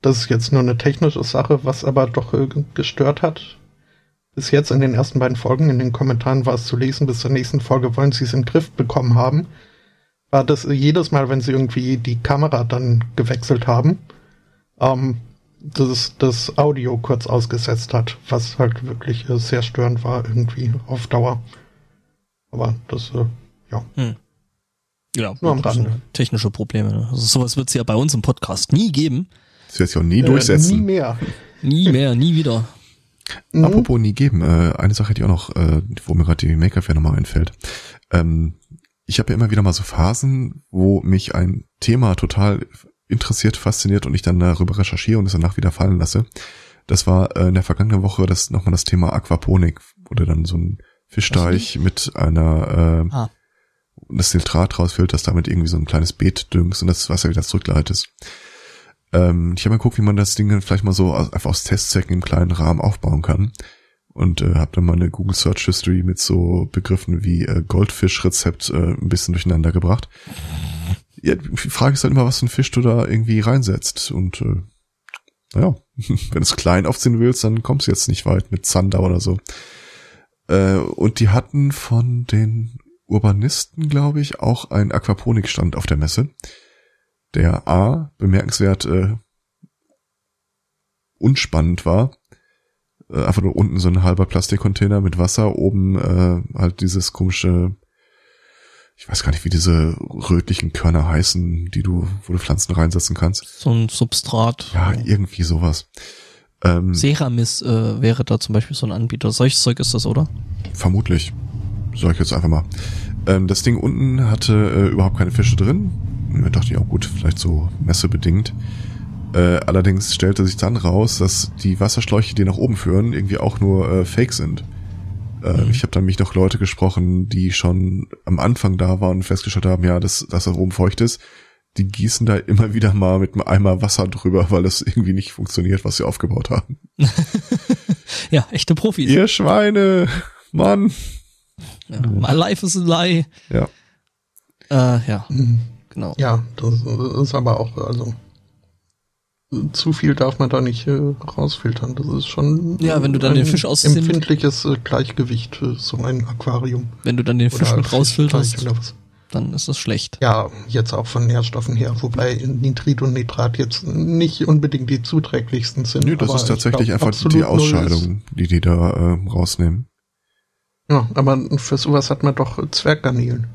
das ist jetzt nur eine technische Sache, was aber doch gestört hat. Bis jetzt in den ersten beiden Folgen, in den Kommentaren war es zu lesen, bis zur nächsten Folge wollen sie es in den Griff bekommen haben. War das äh, jedes Mal, wenn sie irgendwie die Kamera dann gewechselt haben, ähm, das, das Audio kurz ausgesetzt hat, was halt wirklich äh, sehr störend war, irgendwie auf Dauer. Aber das, äh, ja. Ja, Nur am das sind Rande. technische Probleme. Ne? Also sowas wird es ja bei uns im Podcast nie geben. Das wird sich auch nie Äh, durchsetzen. nie mehr. Nie mehr, nie wieder. Mhm. Apropos nie geben, äh, eine Sache, die auch noch, äh, wo mir gerade die Make-up nochmal einfällt. Ähm, ich habe ja immer wieder mal so Phasen, wo mich ein Thema total interessiert, fasziniert und ich dann darüber recherchiere und es danach wieder fallen lasse. Das war äh, in der vergangenen Woche das nochmal das Thema Aquaponik, du dann so ein Fischteich mit einer äh, Ah. das Nitrat rausfilterst, damit irgendwie so ein kleines Beet düngst und das Wasser wieder zurückleitest. Ähm, ich habe mal geguckt, wie man das Ding dann vielleicht mal so aus- einfach aus Testzwecken im kleinen Rahmen aufbauen kann. Und äh, habe dann mal eine Google Search History mit so Begriffen wie äh, Goldfischrezept äh, ein bisschen durcheinander gebracht. Ja, die Frage ist halt immer, was für ein Fisch du da irgendwie reinsetzt. Und äh, naja, [LAUGHS] wenn du es klein aufziehen willst, dann kommst du jetzt nicht weit mit Zander oder so. Äh, und die hatten von den Urbanisten, glaube ich, auch einen Aquaponikstand auf der Messe, der A, bemerkenswert äh, unspannend war. Äh, einfach nur unten so ein halber Plastikcontainer mit Wasser, oben äh, halt dieses komische, ich weiß gar nicht, wie diese rötlichen Körner heißen, die du, wo du Pflanzen reinsetzen kannst. So ein Substrat. Ja, irgendwie sowas. Ähm, Ceramis äh, wäre da zum Beispiel so ein Anbieter. Solches Zeug ist das, oder? Vermutlich. Sag ich jetzt einfach mal. Ähm, das Ding unten hatte äh, überhaupt keine Fische drin. Da dachte ich auch gut, vielleicht so messebedingt. Äh, allerdings stellte sich dann raus, dass die Wasserschläuche, die nach oben führen, irgendwie auch nur äh, Fake sind. Äh, Mhm. Ich habe dann mich noch Leute gesprochen, die schon am Anfang da waren und festgestellt haben, ja, dass, dass da oben feucht ist. Die gießen da immer wieder mal mit einem Eimer Wasser drüber, weil das irgendwie nicht funktioniert, was sie aufgebaut haben. [LAUGHS] Ja, echte Profis. Ihr Schweine! Mann! Ja, my life is a lie. Ja. Äh, ja, Mhm. Genau. Ja, das ist aber auch, also zu viel darf man da nicht äh, rausfiltern. Das ist schon Ja, wenn du dann ein den Fisch aus empfindliches äh, Gleichgewicht für so ein Aquarium. Wenn du dann den Fisch mit rausfilterst, dann ist das schlecht. Ja, jetzt auch von Nährstoffen her, wobei Nitrit und Nitrat jetzt nicht unbedingt die zuträglichsten sind. Nö, das aber ist ich tatsächlich glaub, einfach die Ausscheidung, die die da äh, rausnehmen. Ja, aber für sowas hat man doch Zwerggarnelen.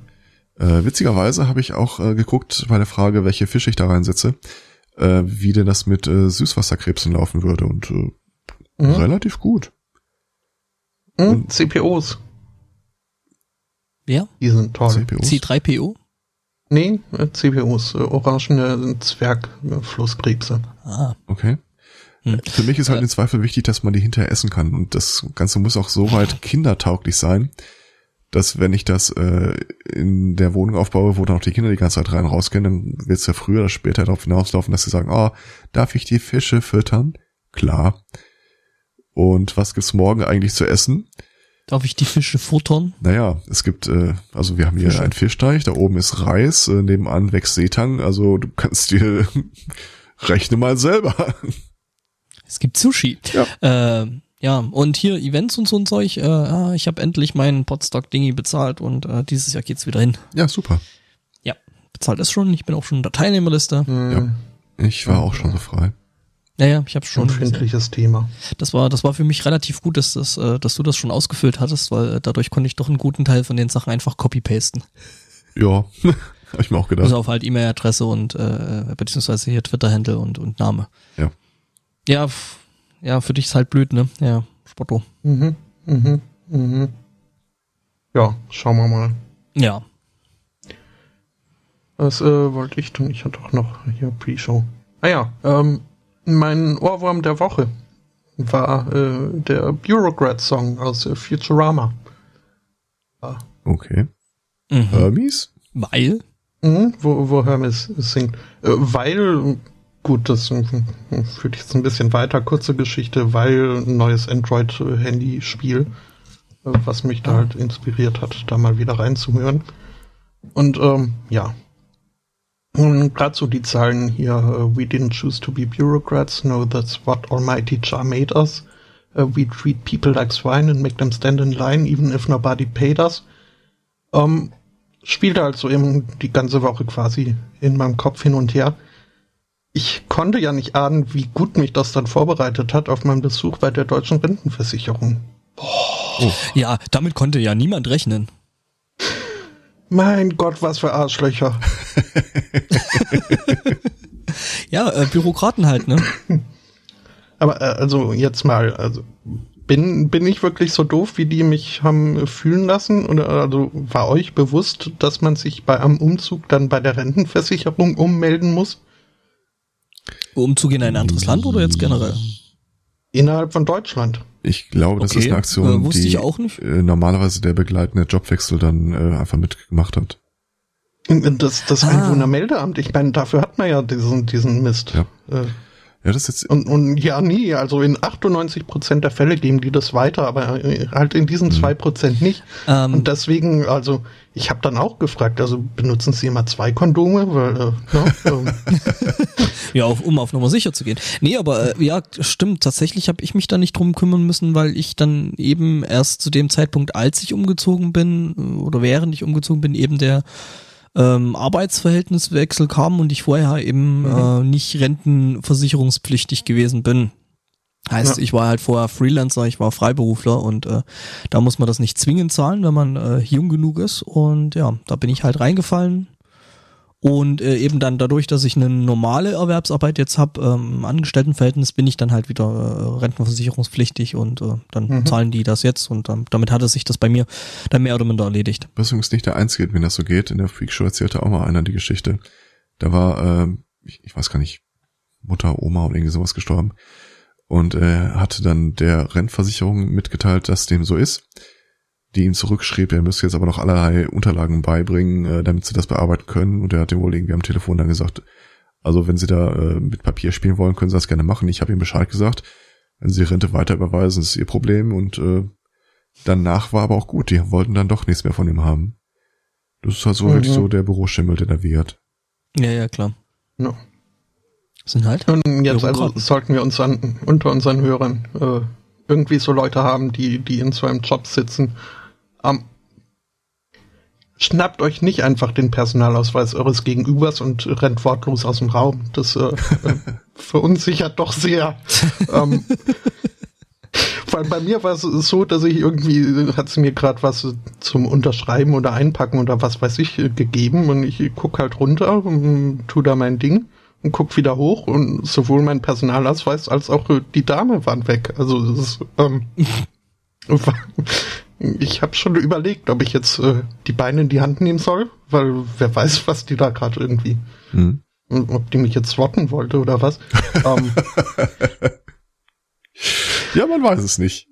Äh, witzigerweise habe ich auch äh, geguckt bei der Frage, welche Fische ich da reinsetze, äh, wie denn das mit äh, Süßwasserkrebsen laufen würde und äh, Mhm. relativ gut. Mhm. CPOs, Wer? die sind toll. CPUs. C3PO? Nee, äh, CPOs, äh, orangene Zwergflusskrebse. Ah, Okay. Hm. Für mich ist halt Äh. im Zweifel wichtig, dass man die hinterher essen kann und das Ganze muss auch so weit kindertauglich sein, dass wenn ich das äh, in der Wohnung aufbaue, wo dann auch die Kinder die ganze Zeit rein und rausgehen, dann wird es ja früher oder später darauf hinauslaufen, dass sie sagen, oh, darf ich die Fische füttern? Klar. Und was gibt's morgen eigentlich zu essen? darf ich die Fische futtern? Naja, es gibt, äh, also wir haben hier Fische. einen Fischteich, da oben ist Reis, äh, nebenan wächst Seetang, also du kannst dir [LAUGHS] rechne mal selber. Es gibt Sushi. Ja. Äh, ja, und hier Events und so ein Zeug. Äh, ah, ich habe endlich meinen Podstock-Dingy bezahlt und äh, dieses Jahr geht's wieder hin. Ja, super. Ja, bezahlt ist schon. Ich bin auch schon in der Teilnehmerliste. Hm, Ich war auch schon so frei. Naja, ich habe schon. Empfindliches Thema. Das war, das war für mich relativ gut, dass, das, äh, dass du das schon ausgefüllt hattest, weil äh, dadurch konnte ich doch einen guten Teil von den Sachen einfach copy-pasten. Ja, [LAUGHS] habe ich mir auch Bis gedacht. auf halt E-Mail-Adresse und äh, beziehungsweise hier Twitter-Handle und, und Name. Ja. Ja, ja, für dich ist halt blöd, ne? Ja, Spotto. Mhm, mhm, mhm. Ja, schauen wir mal. Ja. Was äh, wollte ich tun? Ich hatte auch noch hier Pre-Show. Ah ja, ähm, mein Ohrwurm der Woche war äh, der Bureaucrat-Song aus äh, Futurama. Okay. Mhm. Hermes? Weil? Mhm, wo, wo Hermes singt. Äh, weil, gut, das äh, führt jetzt ein bisschen weiter, kurze Geschichte, weil ein neues Android-Handy-Spiel, äh, was mich da halt inspiriert hat, da mal wieder reinzuhören. Und ähm, ja. Gerade so die Zahlen hier, uh, we didn't choose to be bureaucrats, no, that's what Almighty Jar made us. Uh, we treat people like swine and make them stand in line, even if nobody paid us. Ähm, spielte halt so eben die ganze Woche quasi in meinem Kopf hin und her. Ich konnte ja nicht ahnen, wie gut mich das dann vorbereitet hat auf meinen Besuch bei der deutschen Rentenversicherung. Oh. Ja, damit konnte ja niemand rechnen. Mein Gott, was für Arschlöcher. [LAUGHS] ja, äh, Bürokraten halt, ne? [CLEARS THROAT] Aber äh, also jetzt mal, also bin, bin ich wirklich so doof, wie die mich haben fühlen lassen? Oder also war euch bewusst, dass man sich bei einem Umzug dann bei der Rentenversicherung ummelden muss? Umzug in ein anderes Land oder jetzt generell? Innerhalb von Deutschland. Ich glaube, das okay. ist eine Aktion, äh, die äh, normalerweise der begleitende Jobwechsel dann äh, einfach mitgemacht hat. Das, das ah. Einwohnermeldeamt, ich meine, dafür hat man ja diesen, diesen Mist. Ja. Ja, das ist und, und ja, nie. Also in 98 Prozent der Fälle geben die das weiter, aber äh, halt in diesen mhm. zwei Prozent nicht. Ähm. Und deswegen, also ich habe dann auch gefragt, also benutzen Sie immer zwei Kondome? Weil, äh, ne, ähm. [LAUGHS] ja, auf, um auf Nummer sicher zu gehen. Nee, aber äh, ja, stimmt. Tatsächlich habe ich mich da nicht drum kümmern müssen, weil ich dann eben erst zu dem Zeitpunkt, als ich umgezogen bin äh, oder während ich umgezogen bin, eben der ähm, Arbeitsverhältniswechsel kam und ich vorher eben mhm. äh, nicht rentenversicherungspflichtig gewesen bin. Heißt, ja. ich war halt vorher Freelancer, ich war Freiberufler und äh, da muss man das nicht zwingend zahlen, wenn man äh, jung genug ist. Und ja, da bin ich halt reingefallen, und äh, eben dann dadurch, dass ich eine normale Erwerbsarbeit jetzt habe, ähm, Angestelltenverhältnis, bin ich dann halt wieder äh, rentenversicherungspflichtig und äh, dann mhm. zahlen die das jetzt und ähm, damit hatte sich das bei mir dann mehr oder minder erledigt. Was übrigens nicht der Einzige, wenn das so geht. In der Freakshow erzählte auch mal einer die Geschichte. Da war, äh, ich, ich weiß gar nicht, Mutter, Oma oder irgendwie sowas gestorben. Und er äh, hatte dann der Rentenversicherung mitgeteilt, dass dem so ist die ihm zurückschrieb, er müsste jetzt aber noch allerlei Unterlagen beibringen, äh, damit sie das bearbeiten können. Und er hat ihm wohl irgendwie am Telefon dann gesagt, also wenn sie da äh, mit Papier spielen wollen, können sie das gerne machen. Ich habe ihm Bescheid gesagt. Wenn sie die Rente weiter überweisen, ist ihr Problem. Und äh, danach war aber auch gut. Die wollten dann doch nichts mehr von ihm haben. Das ist halt so mhm. wirklich so der Büroschimmel, der da wehrt. Ja, ja, klar. No. Sind halt. Und jetzt also sollten wir uns an, unter unseren Hörern äh, irgendwie so Leute haben, die, die in so einem Job sitzen ähm, schnappt euch nicht einfach den Personalausweis eures Gegenübers und rennt wortlos aus dem Raum. Das äh, verunsichert doch sehr. [LAUGHS] ähm, weil bei mir war es so, dass ich irgendwie, hat sie mir gerade was zum Unterschreiben oder Einpacken oder was weiß ich gegeben und ich guck halt runter und tu da mein Ding und guck wieder hoch und sowohl mein Personalausweis als auch die Dame waren weg. Also das ist, ähm, [LAUGHS] ich habe schon überlegt, ob ich jetzt äh, die Beine in die Hand nehmen soll, weil wer weiß, was die da gerade irgendwie, mhm. ob die mich jetzt swotten wollte oder was. [LAUGHS] ähm, ja, man weiß es nicht.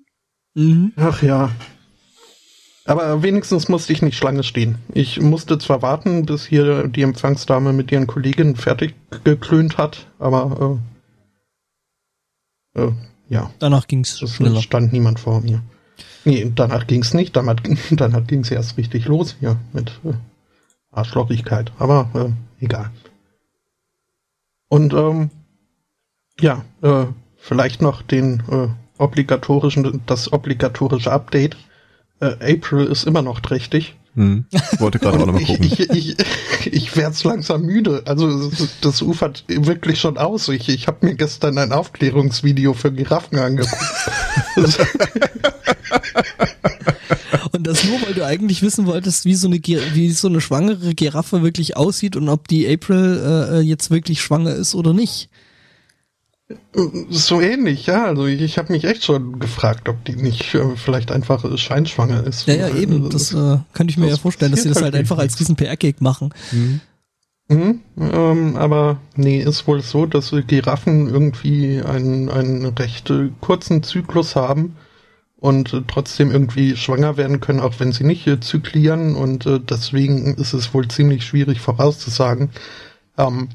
Mhm. Ach ja. Aber wenigstens musste ich nicht Schlange stehen. Ich musste zwar warten, bis hier die Empfangsdame mit ihren Kolleginnen fertig geklönt hat, aber äh, äh, ja. Danach ging's es schneller. stand niemand vor mir. Nee, danach ging's nicht. Danach, [LAUGHS] danach ging's erst richtig los hier mit äh, Arschlochigkeit. Aber äh, egal. Und ähm, ja, äh, vielleicht noch den äh, obligatorischen, das obligatorische Update. Äh, April ist immer noch trächtig. Hm. Wollte gerade auch noch mal gucken. Ich, ich, ich, ich werde langsam müde. Also das ufert wirklich schon aus. Ich, ich habe mir gestern ein Aufklärungsvideo für Giraffen angeguckt. [LAUGHS] [LAUGHS] und das nur, weil du eigentlich wissen wolltest, wie so eine wie so eine schwangere Giraffe wirklich aussieht und ob die April äh, jetzt wirklich schwanger ist oder nicht. So ähnlich, ja. Also ich, ich habe mich echt schon gefragt, ob die nicht äh, vielleicht einfach scheinschwanger ist. Ja, ja, eben. Das, das äh, könnte ich mir ja vorstellen, dass sie das halt, halt einfach als diesen PR-Gag machen. Mhm. Mhm, ähm, aber nee, ist wohl so, dass Giraffen irgendwie einen, einen recht kurzen Zyklus haben und trotzdem irgendwie schwanger werden können, auch wenn sie nicht äh, zyklieren. Und äh, deswegen ist es wohl ziemlich schwierig vorauszusagen, ähm,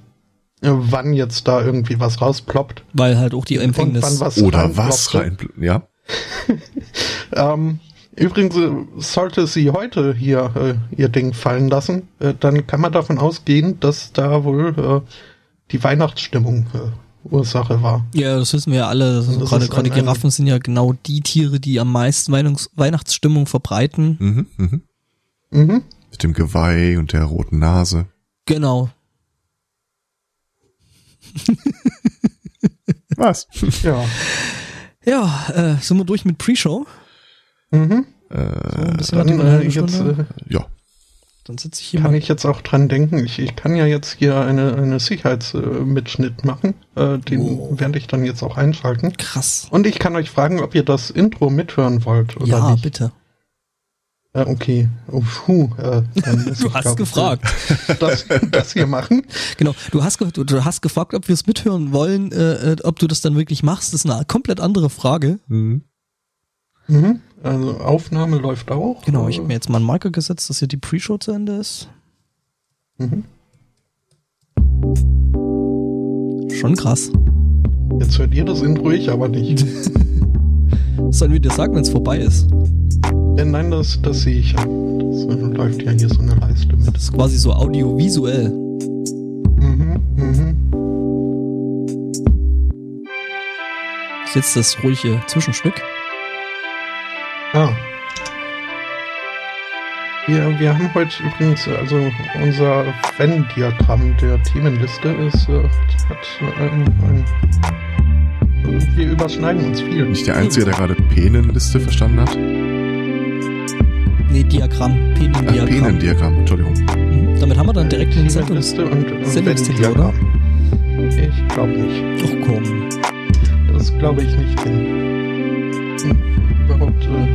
äh, wann jetzt da irgendwie was rausploppt. Weil halt auch die Empfängnis. Was Oder was rein, ja. [LAUGHS] Ähm, übrigens, äh, sollte sie heute hier äh, ihr Ding fallen lassen, äh, dann kann man davon ausgehen, dass da wohl äh, die Weihnachtsstimmung äh, Ursache war. Ja, das wissen wir ja alle. Also gerade gerade Giraffen sind ja genau die Tiere, die am meisten Weihnachts Weihnachtsstimmung verbreiten. Mhm, mhm. Mhm. Mit dem Geweih und der roten Nase. Genau. [LAUGHS] Was? Ja. Ja, äh, sind wir durch mit Pre-Show? Mhm. So ein äh, bisschen äh, jetzt äh, ja. Dann sitze ich hier kann mal. ich jetzt auch dran denken. Ich, ich kann ja jetzt hier eine, eine Sicherheitsmitschnitt machen. Äh, den Oh. werde ich dann jetzt auch einschalten. Krass. Und ich kann euch fragen, ob ihr das Intro mithören wollt oder Ja, nicht. bitte. Äh, okay. Oh, puh, äh, dann [LAUGHS] muss Du ich, hast glaub, gefragt. [LAUGHS] Das, das hier machen. Genau. Du hast, ge du, du hast gefragt, ob wir es mithören wollen, äh, äh, ob du das dann wirklich machst. Das ist eine komplett andere Frage. Mhm. Mhm. Also Aufnahme läuft auch. Genau, ich Äh, habe mir jetzt mal einen Marker gesetzt, dass hier die Pre-Show zu Ende ist. mhm. Schon krass. Jetzt hört ihr das Intro, ich aber nicht. [LAUGHS] Was sollen wir dir sagen, wenn es vorbei ist? äh, nein, das, das sehe ich ja. Das läuft ja hier so eine Leiste mit. Das ist quasi so audiovisuell. Mhm, mhm. Das ist jetzt das ruhige Zwischenstück. Ah. Wir, wir haben heute übrigens, äh, also unser Venn-Diagramm der Themenliste ist, äh, hat ein, ein, wir überschneiden uns viel. Nicht der Einzige, der gerade Penenliste verstanden hat. Nee, Diagramm. Ach, Penin-Diagramm. Penendiagramm, Entschuldigung. Mhm. Damit haben wir dann direkt den Sendungs... Und äh, Sendungstitel, Venn-Diagramm. Ich glaube nicht. Ach komm. Das glaube ich nicht hin. Hm, überhaupt, äh,